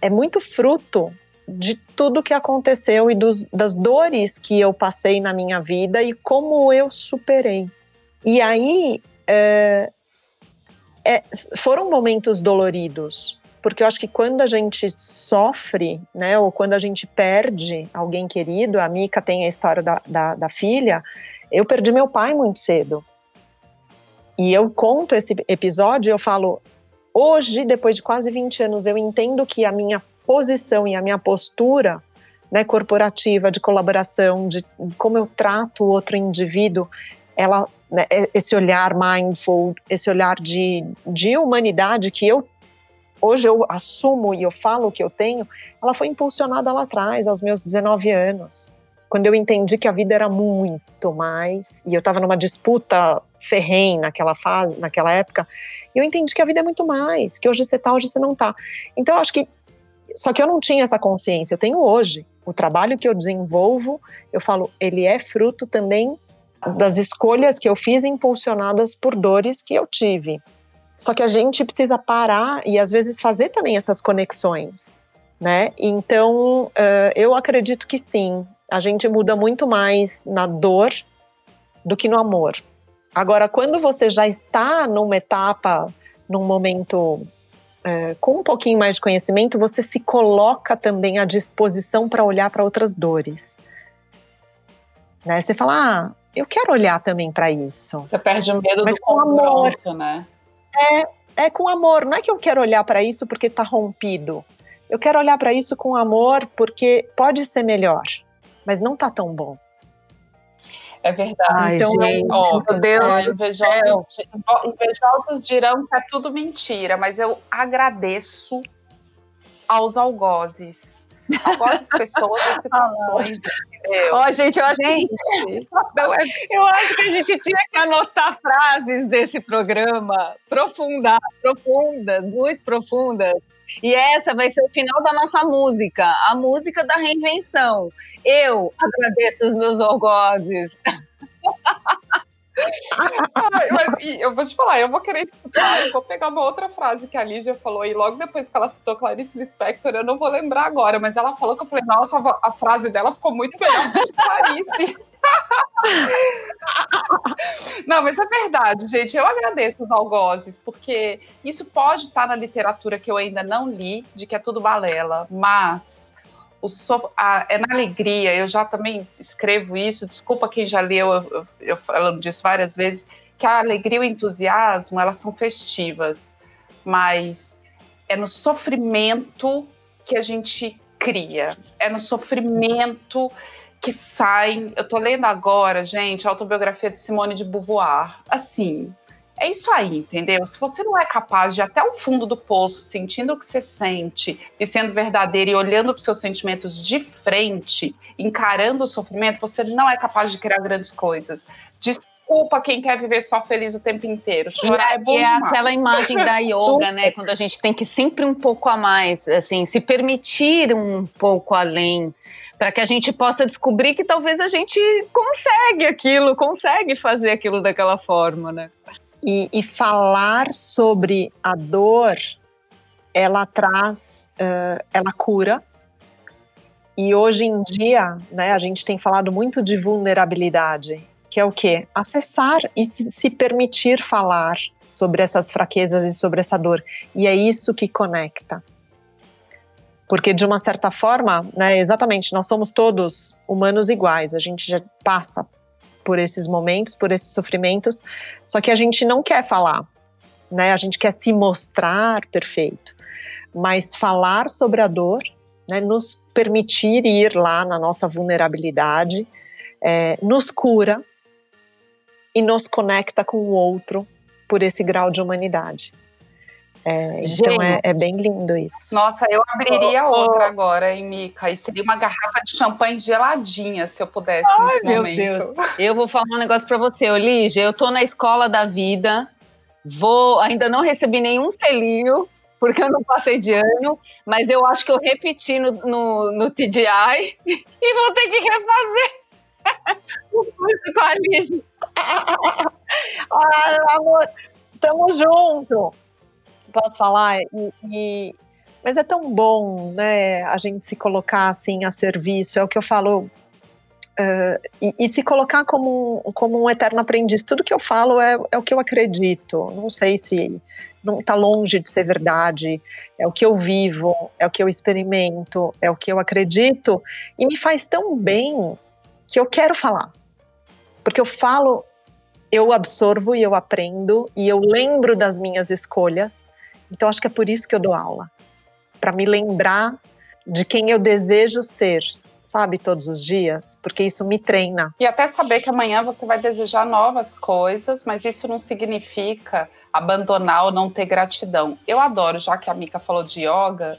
é muito fruto de tudo que aconteceu e dos, das dores que eu passei na minha vida e como eu superei. E aí, é, é, foram momentos doloridos, porque eu acho que quando a gente sofre, né, ou quando a gente perde alguém querido, a Mika tem a história da, da, da filha, eu perdi meu pai muito cedo. E eu conto esse episódio eu falo, hoje, depois de quase 20 anos, eu entendo que a minha posição e a minha postura né, corporativa, de colaboração, de como eu trato o outro indivíduo, ela, né, é, esse olhar mindful, esse olhar de, de humanidade que eu hoje eu assumo e eu falo que eu tenho, ela foi impulsionada lá atrás, aos meus 19 anos, quando eu entendi que a vida era muito mais, e eu estava numa disputa ferrenha naquela fase, naquela época, eu entendi que a vida é muito mais, que hoje você tá, hoje você não tá. Então eu acho que só que eu não tinha essa consciência, eu tenho hoje. O trabalho que eu desenvolvo, eu falo, ele é fruto também das escolhas que eu fiz impulsionadas por dores que eu tive. Só que a gente precisa parar e às vezes fazer também essas conexões, né? Então, uh, eu acredito que sim, a gente muda muito mais na dor do que no amor. Agora, quando você já está numa etapa, num momento é, com um pouquinho mais de conhecimento, você se coloca também à disposição para olhar para outras dores. Né? Você fala, ah, eu quero olhar também para isso. Você perde o medo Mas do com amor, né? É, é com amor. Não é que eu quero olhar para isso porque está rompido. Eu quero olhar para isso com amor porque pode ser melhor, mas não está tão bom. É verdade. Ai, então, gente, ó, meu Deus. É, invejosos, invejosos dirão que é tudo mentira, mas eu agradeço aos algozes. Algozes, pessoas ou [laughs] situações, entendeu? Ó, gente, eu acho, gente, que, não, é, eu acho que a gente tinha que anotar frases desse programa profundar, profundas, muito profundas. E essa vai ser o final da nossa música, a música da reinvenção. Eu agradeço os meus algozes. [laughs] Ai, mas eu vou te falar, eu vou querer escutar, eu vou pegar uma outra frase que a Lígia falou, e logo depois que ela citou Clarice Lispector, eu não vou lembrar agora, mas ela falou que eu falei, nossa, a frase dela ficou muito melhor que Clarice. [laughs] Não, mas é verdade, gente. Eu agradeço os algozes, porque isso pode estar na literatura que eu ainda não li, de que é tudo balela, mas o so, a, é na alegria. Eu já também escrevo isso. Desculpa quem já leu, eu, eu, eu falando disso várias vezes, que a alegria e o entusiasmo elas são festivas, mas é no sofrimento que a gente cria. É no sofrimento que saem. Eu tô lendo agora, gente, a autobiografia de Simone de Beauvoir. Assim, é isso aí, entendeu? Se você não é capaz de ir até o fundo do poço, sentindo o que você sente e sendo verdadeiro e olhando para os seus sentimentos de frente, encarando o sofrimento, você não é capaz de criar grandes coisas. Desculpa quem quer viver só feliz o tempo inteiro. Chorar é, é bom e é demais. aquela imagem da [laughs] yoga, né? Quando a gente tem que sempre um pouco a mais, assim, se permitir um pouco além para que a gente possa descobrir que talvez a gente consegue aquilo, consegue fazer aquilo daquela forma, né? E, e falar sobre a dor, ela traz, uh, ela cura. E hoje em dia, né, a gente tem falado muito de vulnerabilidade, que é o quê? Acessar e se, permitir falar sobre essas fraquezas e sobre essa dor. E é isso que conecta. Porque, de uma certa forma, né, exatamente, nós somos todos humanos iguais, a gente já passa por esses momentos, por esses sofrimentos, só que a gente não quer falar, né? A gente quer se mostrar perfeito, mas falar sobre a dor, né, nos permitir ir lá na nossa vulnerabilidade, é, nos cura e nos conecta com o outro por esse grau de humanidade. É, então é, é, bem lindo isso. Nossa, eu abriria oh, outra oh. agora, hein, Mica? E seria uma garrafa de champanhe geladinha, se eu pudesse Ai, nesse meu momento. Deus. [laughs] Eu vou falar um negócio para você, Olígia. Eu tô na escola da vida, vou, ainda não recebi nenhum selinho, porque eu não passei de ano, mas eu acho que eu repeti no, no, no TDI [laughs] e vou ter que refazer [laughs] o curso com a Lígia. ah, amor, tamo junto posso falar? E, e, mas é tão bom, né, a gente se colocar assim a serviço, é o que eu falo, uh, e, e, se colocar como, como um eterno aprendiz. Tudo que eu falo é, é o que eu acredito, não sei se não está longe de ser verdade, é o que eu vivo, é o que eu experimento, é o que eu acredito, e me faz tão bem que eu quero falar. Porque eu falo eu absorvo e eu aprendo e eu lembro das minhas escolhas então acho que é por isso que eu dou aula, para me lembrar de quem eu desejo ser, sabe, todos os dias, porque isso me treina. E até saber que amanhã você vai desejar novas coisas, mas isso não significa abandonar ou não ter gratidão. Eu adoro, já que a Mika falou de yoga,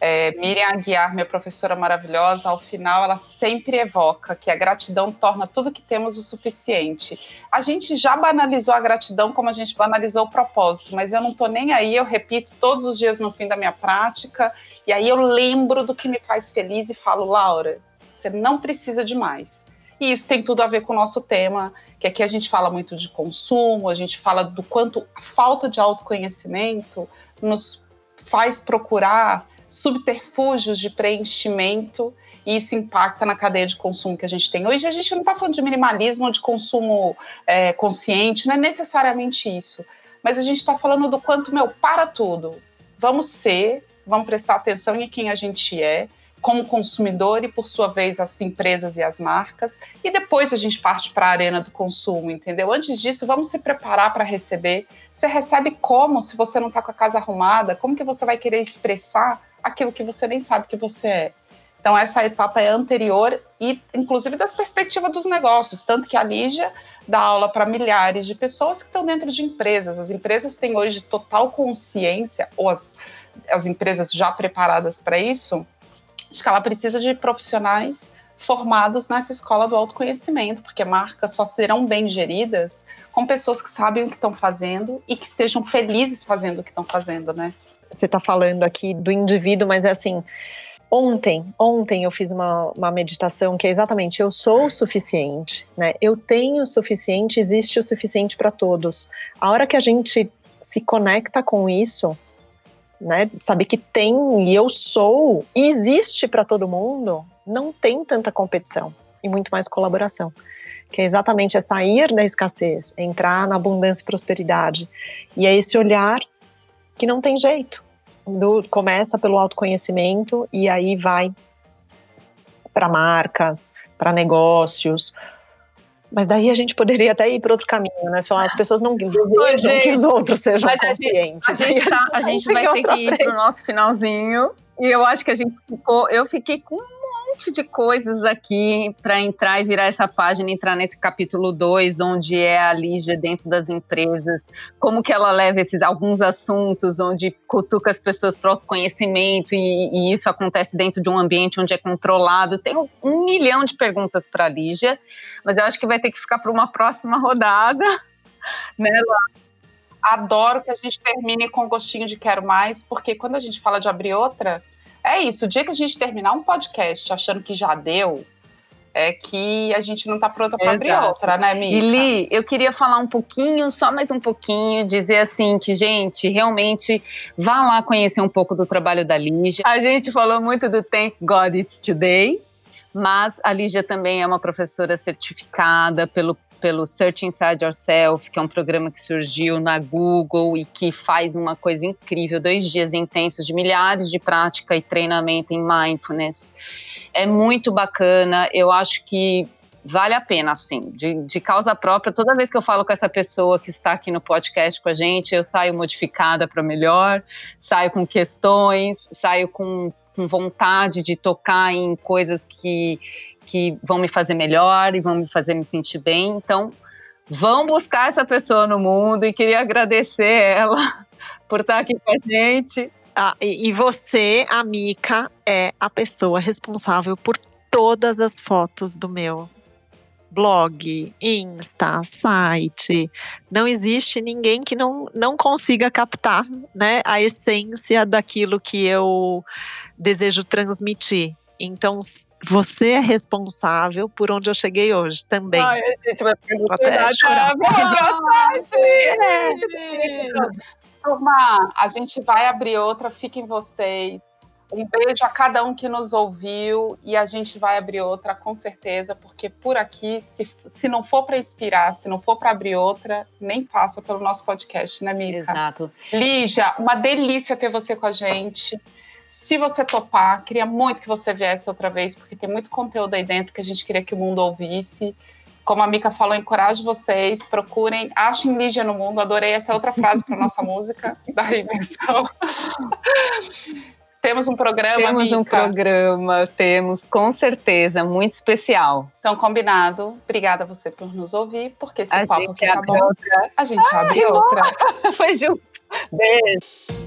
é, Miriam Aguiar, minha professora maravilhosa, ao final ela sempre evoca que a gratidão torna tudo que temos o suficiente. A gente já banalizou a gratidão como a gente banalizou o propósito, mas eu não estou nem aí, eu repito todos os dias no fim da minha prática, e aí eu lembro do que me faz feliz e falo, Laura, você não precisa de mais. E isso tem tudo a ver com o nosso tema, que aqui a gente fala muito de consumo, a gente fala do quanto a falta de autoconhecimento nos faz procurar subterfúgios de preenchimento e isso impacta na cadeia de consumo que a gente tem. Hoje a gente não está falando de minimalismo ou de consumo é, consciente, não é necessariamente isso. Mas a gente está falando do quanto, meu, para tudo. Vamos ser, vamos prestar atenção em quem a gente é, como consumidor e, por sua vez, as empresas e as marcas. E depois a gente parte para a arena do consumo, entendeu? Antes disso, vamos se preparar para receber. Você recebe como se você não está com a casa arrumada? Como que você vai querer expressar aquilo que você nem sabe que você é. Então, essa etapa é anterior e, inclusive, das perspectivas dos negócios. Tanto que a Lígia dá aula para milhares de pessoas que estão dentro de empresas. As empresas têm hoje total consciência, ou as, as empresas já preparadas para isso, de que ela precisa de profissionais formados nessa escola do autoconhecimento, porque marcas só serão bem geridas com pessoas que sabem o que estão fazendo e que estejam felizes fazendo o que estão fazendo, né? Você está falando aqui do indivíduo, mas é assim. Ontem, ontem eu fiz uma, uma meditação que é exatamente eu sou o suficiente, né? Eu tenho o suficiente, existe o suficiente para todos. A hora que a gente se conecta com isso, né? Saber que tem e eu sou e existe para todo mundo, não tem tanta competição e muito mais colaboração. Que é exatamente é sair da escassez, entrar na abundância e prosperidade. E é esse olhar que não tem jeito. Do, começa pelo autoconhecimento e aí vai para marcas, para negócios. Mas daí a gente poderia até ir para outro caminho, né? Se falar, as pessoas não desejam que os outros sejam mas conscientes. A gente, [laughs] a gente, tá, a gente vai ter que ir para o nosso finalzinho. E eu acho que a gente ficou. Eu fiquei com monte de coisas aqui para entrar e virar essa página, entrar nesse capítulo 2, onde é a Lígia dentro das empresas, como que ela leva esses alguns assuntos, onde cutuca as pessoas para autoconhecimento e, e isso acontece dentro de um ambiente onde é controlado. Tem um, milhão de perguntas para Lígia, mas eu acho que vai ter que ficar para uma próxima rodada, [laughs] né, Lá? Adoro que a gente termine com gostinho de quero mais, porque quando a gente fala de abrir outra, é isso. O dia que a gente terminar um podcast achando que já deu, é que a gente não está pronta para abrir outra, né, Mica? E Li, eu queria falar um pouquinho, só mais um pouquinho, dizer assim que, gente, realmente vá lá conhecer um pouco do trabalho da Lígia. A gente falou muito do Thank God It's Today, mas a Lígia também é uma professora certificada pelo pelo Search Inside Yourself, que é um programa que surgiu na Google e que faz uma coisa incrível, dois dias intensos de milhares de prática e treinamento em mindfulness. É muito bacana, eu acho que vale a pena, assim, de, de causa própria. Toda vez que eu falo com essa pessoa que está aqui no podcast com a gente, eu saio modificada para melhor, saio com questões, saio com com vontade de tocar em coisas que, que vão me fazer melhor e vão me fazer me sentir bem. Então, vão buscar essa pessoa no mundo e queria agradecer ela [laughs] por estar aqui com a gente. Ah, e, e você, a é a pessoa responsável por todas as fotos do meu blog, Insta, site. Não existe ninguém que não, não consiga captar né, a essência daquilo que eu desejo transmitir. Então, você é responsável por onde eu cheguei hoje também. Ai, a gente vai Vou até chorar. Ah, [laughs] gente! Turma, a gente vai abrir outra, fiquem vocês. Um beijo a cada um que nos ouviu e a gente vai abrir outra com certeza, porque por aqui, se, se não for para inspirar, se não for para abrir outra, nem passa pelo nosso podcast, né, Mica? Exato. Lígia, uma delícia ter você com a gente. Se você topar, queria muito que você viesse outra vez, porque tem muito conteúdo aí dentro que a gente queria que o mundo ouvisse. Como a Mica falou, encorajo vocês, procurem, achem Lígia no mundo. Adorei essa outra frase para nossa [laughs] música da invenção. Temos um programa, Temos um Mica? programa, temos com certeza, muito especial. Então, combinado. Obrigada a você por nos ouvir, porque esse A papo aqui tá bom. outra. A gente abre outra. [laughs] Foi junto. Beijo.